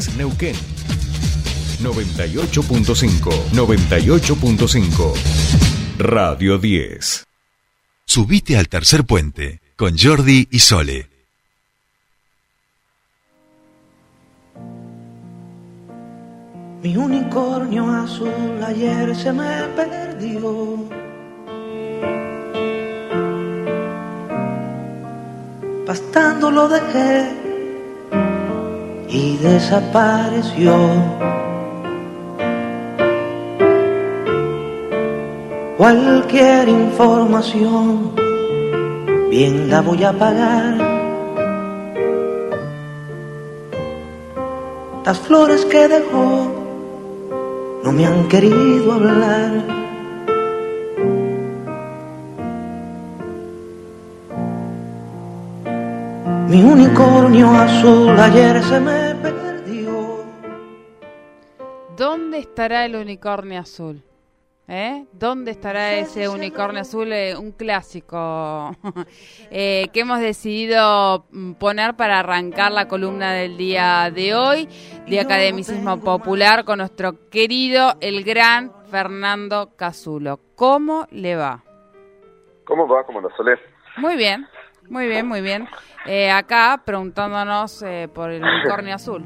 10 Neuquén. 98.5. 98.5. Radio 10. Subite al tercer puente con Jordi y Sole. Mi unicornio azul ayer se me perdió. Pastando lo dejé y desapareció. Cualquier información, bien la voy a pagar. Las flores que dejó no me han querido hablar. Mi unicornio azul ayer se me perdió. ¿Dónde estará el unicornio azul? ¿Eh? ¿Dónde estará ese unicornio azul? Eh, un clásico eh, que hemos decidido mm, poner para arrancar la columna del día de hoy de Academicismo Popular con nuestro querido, el gran Fernando Casulo. ¿Cómo le va? ¿Cómo va? ¿Cómo lo solés? Muy bien, muy bien, muy bien. Eh, acá preguntándonos eh, por el unicornio azul.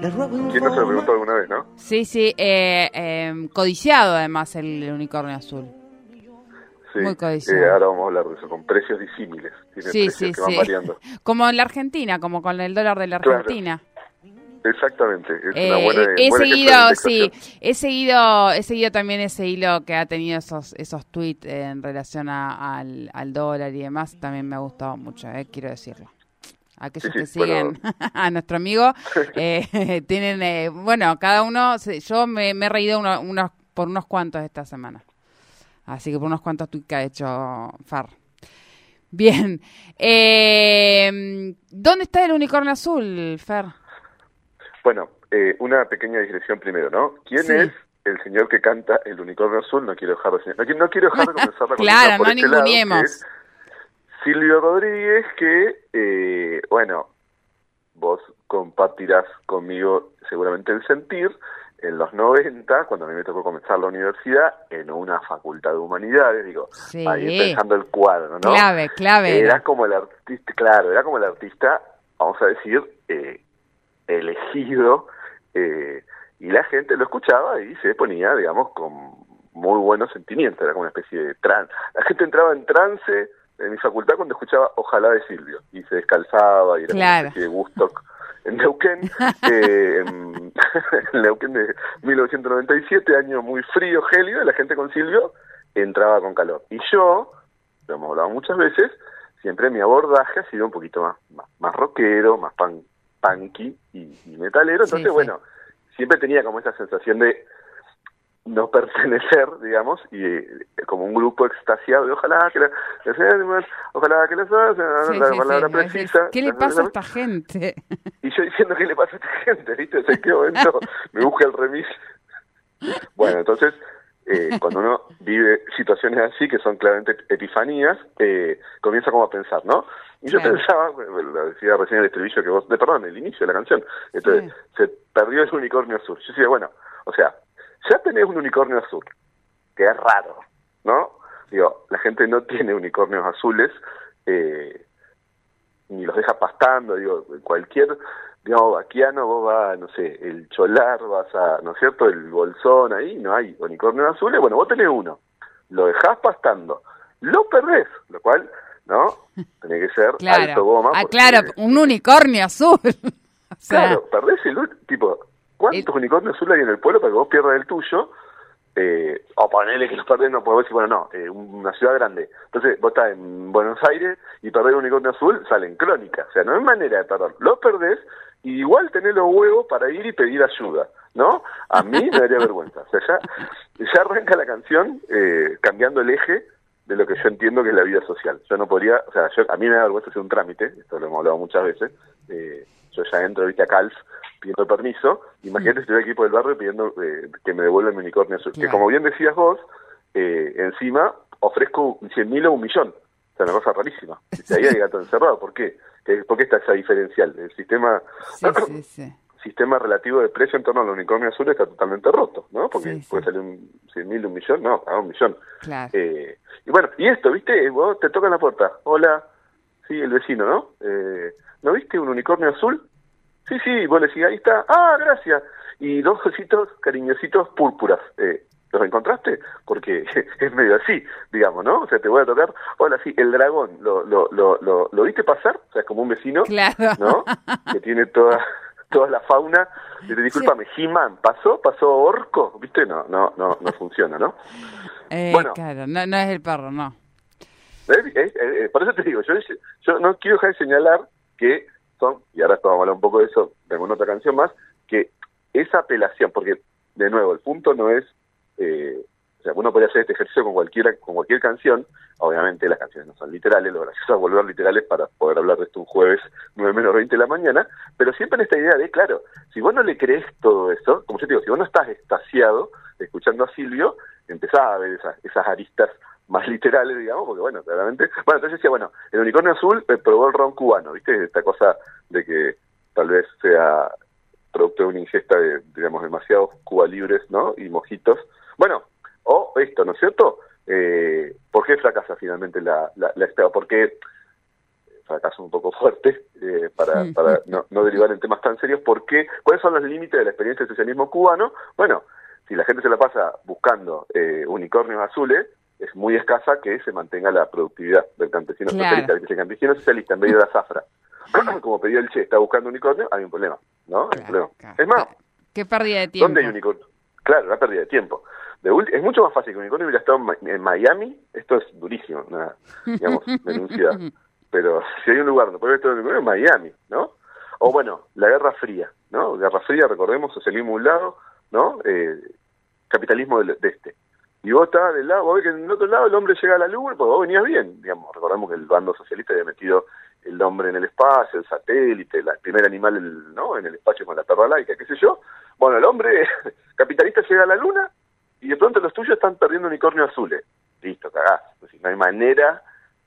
¿Quién no se lo preguntó alguna vez, no? Sí, sí, eh, eh, codiciado además el unicornio azul. Sí. Muy codiciado. Eh, ahora vamos a hablar de eso, con precios disímiles. Tiene Sí, precios sí, que van sí. variando. Como en la Argentina, como con el dólar de la Claro. Exactamente. Es Eh, una buena, he buena seguido, sí, he seguido, he seguido también ese hilo que ha tenido esos, esos tweets en relación a- al, al dólar y demás. También me ha gustado mucho, eh, quiero decirlo. Aquellos Sí, que bueno. siguen a nuestro amigo eh, tienen, eh, bueno, cada uno, yo me, me he reído uno- unos, por unos cuantos esta semana. Así que por unos cuantos tweets que ha hecho Far. Bien. Eh, ¿Dónde está el unicornio azul, Fer? Bueno, eh, una pequeña digresión primero, ¿no? ¿Quién Sí. es el señor que canta El Unicornio Azul? No quiero dejar de, no, quiero- no quiero dejar de comenzar la Claro, no este ninguneemos. Silvio Rodríguez, que, eh, bueno, vos compartirás conmigo seguramente el sentir. En los 90, cuando a mí me tocó comenzar la universidad, en una facultad de humanidades, digo, Sí. ahí pensando el cuadro, ¿no? Clave, clave. Era era. como el artista, claro, era como el artista, vamos a decir, eh, elegido, eh, y la gente lo escuchaba y se ponía, digamos, con muy buenos sentimientos, era como una especie de trance. La gente entraba en trance en mi facultad cuando escuchaba Ojalá de Silvio, y se descalzaba, y era como Claro. una especie de Woodstock en Neuquén, eh, en, en Neuquén de 1997, año muy frío, gélido, y la gente con Silvio entraba con calor. Y yo, lo hemos hablado muchas veces, siempre mi abordaje ha sido un poquito más, más, más rockero, más pan, punky y, y metalero. Entonces, sí. bueno, siempre tenía como esa sensación de no pertenecer, digamos, y eh, como un grupo extasiado de ojalá que la, ojalá que la, Sí, la palabra precisa. ¿Qué le pasa a esta gente? Y yo diciendo, ¿qué le pasa a esta gente? ¿Viste? O sea, ¿en qué momento me busca el remis? Bueno, entonces, eh, cuando uno vive situaciones así, que son claramente epifanías, eh, comienza como a pensar, ¿no? Y yo pensaba, lo decía recién el estribillo que vos, de, perdón, el inicio de la canción, entonces, se perdió el unicornio azul. Yo decía, bueno, o sea, ya tenés un unicornio azul, que es raro, ¿no? Digo, la gente no tiene unicornios azules, eh, ni los deja pastando, digo, cualquier, digamos, vaquiano, vos vas, no sé, el cholar, vas a, ¿no es cierto?, el bolsón ahí, no hay unicornios azules, bueno, vos tenés uno, lo dejás pastando, lo perdés, lo cual, ¿no? Tiene que ser alto Claro. goma. Ah, porque- claro, un unicornio azul. O sea, Claro, perdés el tipo, ¿cuántos unicornios azules hay en el pueblo para que vos pierdas el tuyo? Eh, o ponele que los perdés, no podés decir, bueno, no, eh, una ciudad grande. Entonces, vos estás en Buenos Aires y perdés un unicornio azul, sale en crónica. O sea, no hay manera de perder. Lo perdés y igual tenés los huevos para ir y pedir ayuda, ¿no? A mí me daría vergüenza. O sea, ya, ya arranca la canción eh, cambiando el eje de lo que yo entiendo que es la vida social. Yo no podría, o sea, yo, a mí me da vergüenza hacer un trámite, esto lo hemos hablado muchas veces, eh, yo ya entro, viste, a Calf pidiendo permiso, imagínate si estuviera equipo del barrio pidiendo eh, que me devuelvan mi unicornio azul, que como bien decías vos, eh, encima ofrezco 100 mil o un millón, sea, una cosa rarísima. Dice, ahí hay gato encerrado, ¿por qué? ¿Qué- ¿Por qué está esa diferencial? El sistema sí, sí, sí. sistema relativo de precio en torno al unicornio azul está totalmente roto, ¿no? Porque puede salir un 100 mil, un millón, no, a un millón. Claro. Eh, y bueno, y esto, ¿viste? Vos te tocan la puerta. Hola, sí, el vecino, ¿no? Eh, ¿No viste un unicornio azul? Sí, sí, vos le decís, ahí está. Ah, gracias. Y dos ositos cariñositos púrpuras. Eh, ¿Los encontraste? Porque es medio así, digamos, ¿no? O sea, te voy a tocar. Hola, sí, el dragón. ¿Lo, lo, lo, lo, lo viste pasar? O sea, es como un vecino, Claro. ¿no? Que tiene toda toda la fauna. Y te discúlpame, He-Man, ¿pasó? ¿Pasó orco? ¿Viste? No, no, no, no funciona, ¿no? Eh, Bueno. Claro, no, no es el perro, no. Eh, eh, eh, por eso te digo, yo, yo no quiero dejar de señalar que son, y ahora vamos a hablar un poco de eso de alguna otra canción más, que esa apelación, porque de nuevo, el punto no es, eh, o sea, uno podría hacer este ejercicio con cualquiera, con cualquier canción, obviamente las canciones no son literales, lo gracioso es volver literales para poder hablar de esto un jueves 9 menos 20 de la mañana, pero siempre en esta idea de, claro, si vos no le crees todo eso, como yo te digo, si vos no estás extasiado escuchando a Silvio, empezás a ver esas, esas aristas más literales, digamos, porque bueno, claramente, bueno, entonces decía, bueno, el unicornio azul eh, probó el ron cubano, ¿viste? Esta cosa de que tal vez sea producto de una ingesta de, digamos, demasiados Cuba libres, ¿no? Y mojitos. Bueno, o esto, ¿no es cierto? Eh, ¿Por qué fracasa finalmente la, la, la espera? Porque fracaso un poco fuerte eh, para, para no, no derivar en temas tan serios. ¿Por qué? ¿Cuáles son los límites de la experiencia del socialismo cubano? Bueno, si la gente se la pasa buscando eh, unicornios azules, es muy escasa que se mantenga la productividad del campesino Claro. socialista. el campesino socialista en vez de la zafra, como pedía el Che, está buscando unicornio, hay un problema, ¿no? Hay un Claro, problema. claro. Es más, Qué pérdida de tiempo. ¿Dónde hay unicornio? Claro, la pérdida de tiempo. De es mucho más fácil que un unicornio hubiera estado en, Miami. Esto es durísimo, una, digamos, denuncia. Pero si hay un lugar donde puede haber estado un unicornio, es Miami, ¿no? O bueno, la Guerra Fría, ¿no? Guerra Fría, recordemos, socialismo de un lado, ¿no? Eh, capitalismo del- de, este. Y vos estabas del lado, vos ves que en el otro lado el hombre llega a la luna, pues vos venías bien, digamos. Recordemos que el bando socialista había metido el hombre en el espacio, el satélite, la- el primer animal el- ¿no? en el espacio con la perra laica, qué sé yo. Bueno, el hombre capitalista llega a la luna y de pronto los tuyos están perdiendo unicornios azules. Listo, cagás. Es decir, no hay manera,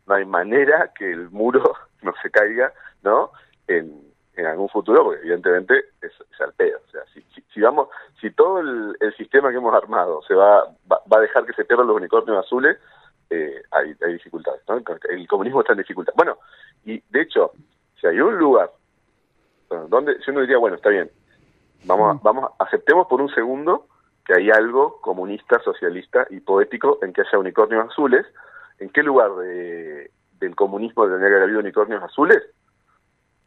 no hay manera que el muro no se caiga, ¿no? En, en algún futuro, porque evidentemente es, es al pedo. O sea, si, si, si vamos, si todo el, el sistema que hemos armado se va, va, va a dejar que se pierdan los unicornios azules, eh, hay, hay dificultades, ¿no? El comunismo está en dificultad. Bueno, y de hecho, si hay un lugar donde, si uno diría, bueno, está bien, vamos, a, vamos, aceptemos por un segundo que hay algo comunista, socialista y poético en que haya unicornios azules. ¿En qué lugar de, del comunismo tendría que haber habido unicornios azules?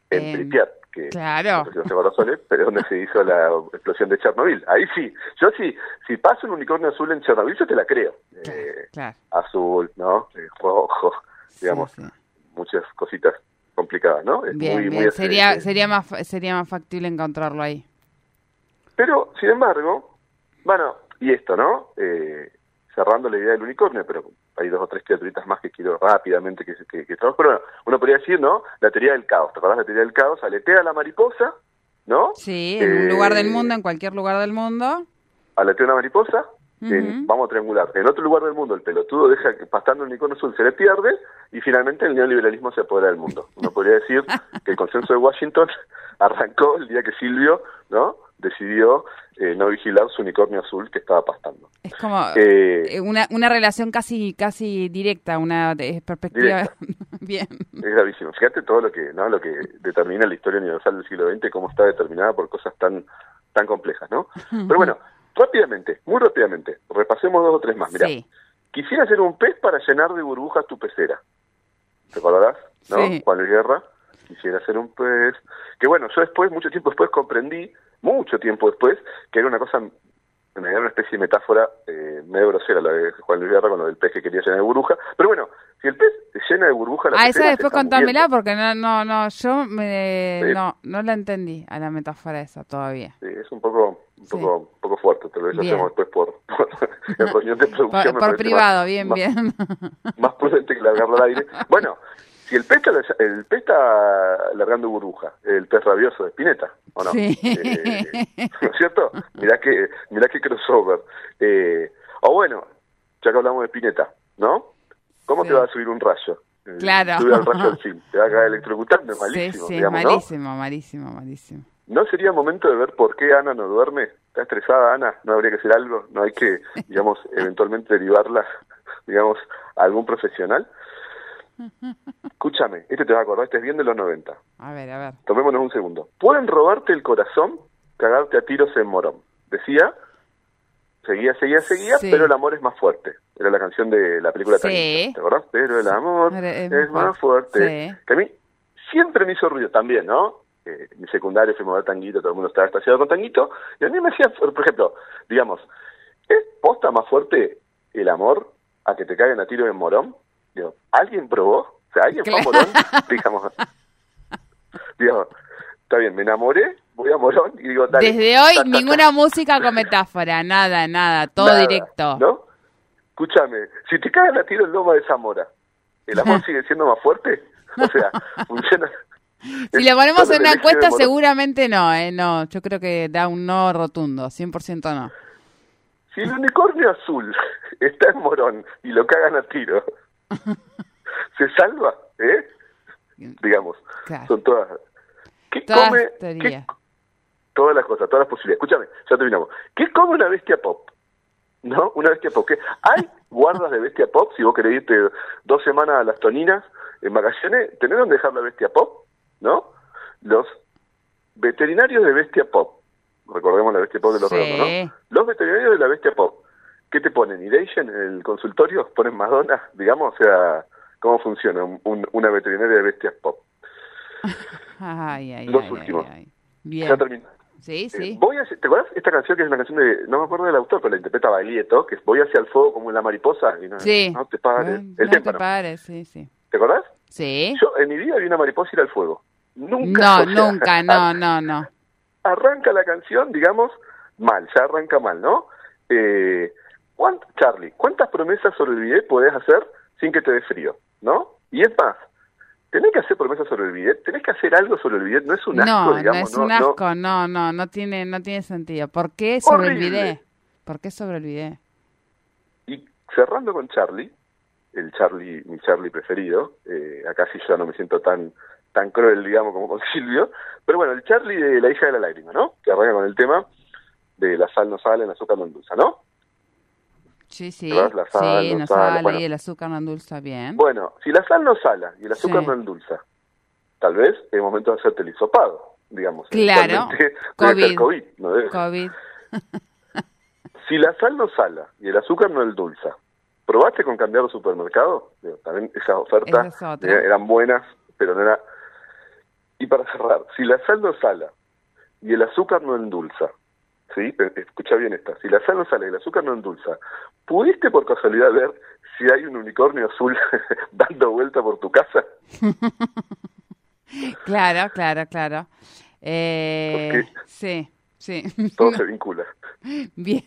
En Pripyat, que claro. tengo razones, pero donde se hizo la explosión de Chernobyl. Ahí sí, yo sí, si pasa un unicornio azul en Chernobyl, yo te la creo. Eh, Claro. azul, ¿no? Eh, rojo, digamos, sí. muchas cositas complicadas, ¿no? Es Bien, muy, bien. muy sería, eh, sería, más, sería más factible encontrarlo ahí. Pero, sin embargo, bueno, y esto, ¿no? Eh, cerrando la idea del unicornio, pero hay dos o tres criaturitas más que quiero rápidamente que, que, que trabajo. Pero bueno, uno podría decir, ¿no? La teoría del caos. ¿Te acordás de la teoría del caos? Aletea la mariposa, ¿no? Sí, en un lugar del Eh, mundo, en cualquier lugar del mundo. aletea una mariposa, en- vamos a triangular. En otro lugar del mundo el pelotudo deja que pastando el unicornio azul se le pierde y finalmente el neoliberalismo se apodera del mundo. Uno podría decir que el consenso de Washington arrancó el día que Silvio, ¿no? Decidió eh, no vigilar su unicornio azul que estaba pastando. Es como Eh, eh, una, una relación casi casi directa, una de- perspectiva. Bien. Es gravísimo. Fíjate todo lo que, ¿no? Lo que determina la historia universal del siglo XX, cómo está determinada por cosas tan, tan complejas, ¿no? Pero bueno, rápidamente, muy rápidamente, repasemos dos o tres más. Mira, Sí. quisiera hacer un pez para llenar de burbujas tu pecera. ¿Te acordarás? ¿No? Sí. Juan Luis Guerra, quisiera hacer un pez. Que bueno, yo después, mucho tiempo después, comprendí, mucho tiempo después, que era una cosa, era una especie de metáfora eh, medio grosera la de Juan Luis Guerra con lo del pez que quería llenar de burbuja. Pero bueno, si el pez llena de burbuja la Ah, esa después contármela porque no, no, no, yo me, Sí. no, no la entendí a la metáfora esa todavía. Sí, es un poco, un Sí. poco, un poco fuerte, tal vez lo hacemos después por, por reunión de producción. Por, me privado, más- bien, más, bien. Más prudente que largarlo al aire. Bueno, si el pez, está, el pez está largando burbuja, el pez rabioso de Spinetta, ¿o no? Sí. Eh, ¿No es cierto? Mirá que, mirá que crossover. Eh, o bueno, ya que hablamos de Spinetta, ¿no? ¿Cómo Sí. te va a subir un rayo? Eh, Claro. Sube al rayo del te va a caer electrocutando, es sí, malísimo, sí, digamos, ¿no? malísimo, malísimo, malísimo. ¿no sería momento de ver por qué Ana no duerme? ¿Está estresada Ana? ¿No habría que hacer algo? ¿No hay que, digamos, eventualmente derivarla, digamos, a algún profesional? Escúchame, este te va a acordar, este es bien de los 90. A ver, a ver. Tomémonos un segundo. Pueden robarte el corazón, cagarte a tiros en morón. Decía, seguía, seguía, seguía, Sí. pero el amor es más fuerte. Era la canción de la película Sí. Tanguito, ¿te acordás? Pero el amor Es es, más fuerte. Sí. Que a mí siempre me hizo ruido también, ¿no? Eh, mi secundario fue a ver tanguito, todo el mundo estaba estacionado con tanguito, y a mí me hacía, por ejemplo, digamos, ¿es posta más fuerte el amor a que te caigan a tiro en morón? Digo, ¿alguien probó? O sea, ¿alguien fue a morón? Digamos, digo, está bien, me enamoré, voy a morón y digo, dale. Desde hoy, ta, ta, ta. ninguna música con metáfora, nada, nada, todo Nada, directo. ¿No? Escúchame, si te cagan a tiro en Loma de Zamora, ¿el amor sigue siendo más fuerte? O sea, funciona. Si le ponemos en una encuesta, seguramente no, ¿eh? No, yo creo que da un no rotundo, 100% no. Si el unicornio azul está en Morón y lo cagan a tiro, ¿se salva? ¿Eh? Digamos, Claro. son todas... ¿Qué Todas come? qué- todas las cosas, todas las posibilidades. Escúchame, ya terminamos. ¿Qué come una bestia pop? ¿No? Una bestia pop. ¿Qué? ¿Hay guardas de bestia pop? Si vos querés irte dos semanas a las toninas en vacaciones, ¿tenés donde dejar la bestia pop? ¿No? Los veterinarios de bestia pop. Recordemos la bestia pop de los Sí. redondos, ¿no? Los veterinarios de la bestia pop. ¿Qué te ponen? ¿Iration en el consultorio? ¿Ponen Madonna? Digamos, o sea, ¿cómo funciona un- un- una veterinaria de bestias pop? Ay, ay, Los ay, últimos. ay, ay. Ya Bien. termina. Sí, Eh, sí. voy hacia- ¿Te acuerdas esta canción que es una canción de, no me acuerdo del autor, pero la interpreta Baglietto, que es Voy hacia el fuego como la mariposa y no, Sí. no te pares. El no te pares, sí, sí. ¿Te acordás? Sí. Yo en mi vida vi una mariposa ir al fuego. Nunca. No, nunca, no, no, no. Arranca la canción, digamos, mal, ya arranca mal, ¿no? Eh, ¿cuánt- Charlie, ¿cuántas promesas sobre el bidet podés hacer sin que te dé frío? ¿No? Y es más, tenés que hacer promesas sobre el bidet, tenés que hacer algo sobre el bidet, no es un asco, No, no digamos, es un asco, no, no, no tiene, no tiene sentido. ¿Por qué sobre el bidet? ¿Por qué sobre el bidet? Y cerrando con Charlie, el Charlie, mi Charlie preferido, eh, acá sí ya no me siento tan tan cruel, digamos, como con Silvio, pero bueno, el Charlie de La hija de la lágrima, ¿no? Que arranca con el tema de la sal no sale, el azúcar no endulza, ¿no? Sí, sí. La sal, sí, no sale bueno. y el azúcar no endulza bien. Bueno, si la sal no sala y el azúcar Sí. no endulza, tal vez es momento de hacerte el hisopado, digamos. Claro. Eventualmente debe ser COVID. COVID, no debe. COVID. Si la sal no sala y el azúcar no endulza, ¿probaste con cambiar de supermercado? Digo, también esas ofertas Esa es otra. eh, eran buenas, pero no era... Y para cerrar, si la sal no sala y el azúcar no endulza, ¿sí? Escucha bien esta, si la sal no sala y el azúcar no endulza, ¿pudiste por casualidad ver si hay un unicornio azul dando vuelta por tu casa? Claro, claro, claro. Eh, ¿Por qué? sí, sí. Todo se vincula. Bien.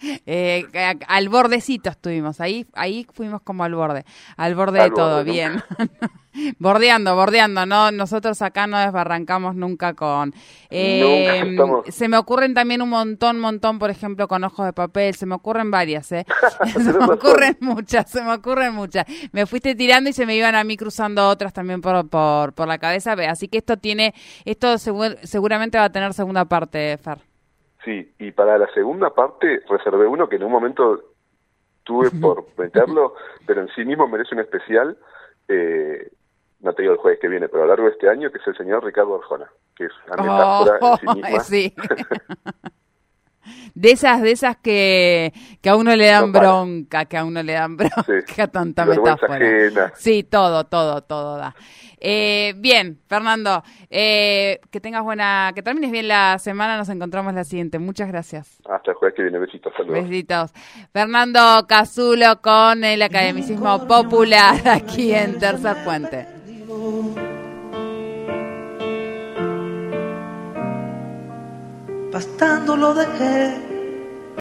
Eh, al bordecito estuvimos, ahí ahí fuimos como al borde, al borde Al de todo, bien. bordeando, bordeando, no nosotros acá no desbarrancamos nunca con... eh, Nunca estamos- Se me ocurren también un montón, montón, por ejemplo, con ojos de papel, se me ocurren varias, ¿eh? se me ocurren muchas, se me ocurren muchas. Me fuiste tirando y se me iban a mí cruzando otras también por, por, por la cabeza, así que esto tiene, esto segur- seguramente va a tener segunda parte, Fer. Sí, y para la segunda parte reservé uno que en un momento tuve por meterlo, pero en sí mismo merece un especial, eh, no te digo el jueves que viene, pero a lo largo de este año, que es el señor Ricardo Arjona, que es una metáfora Oh, en sí misma. sí. De esas, de esas que, que a uno le dan No bronca, que a uno le dan bronca, Sí. tanta metáfora. ajena. Sí, todo, todo, todo da. Eh, bien, Fernando, eh, que tengas buena, que termines bien la semana, nos encontramos la siguiente. Muchas gracias. Hasta el jueves que viene, besitos, saludos. Besitos. Fernando Cazulo con el academicismo popular aquí en Tercer Puente. Bastando lo dejé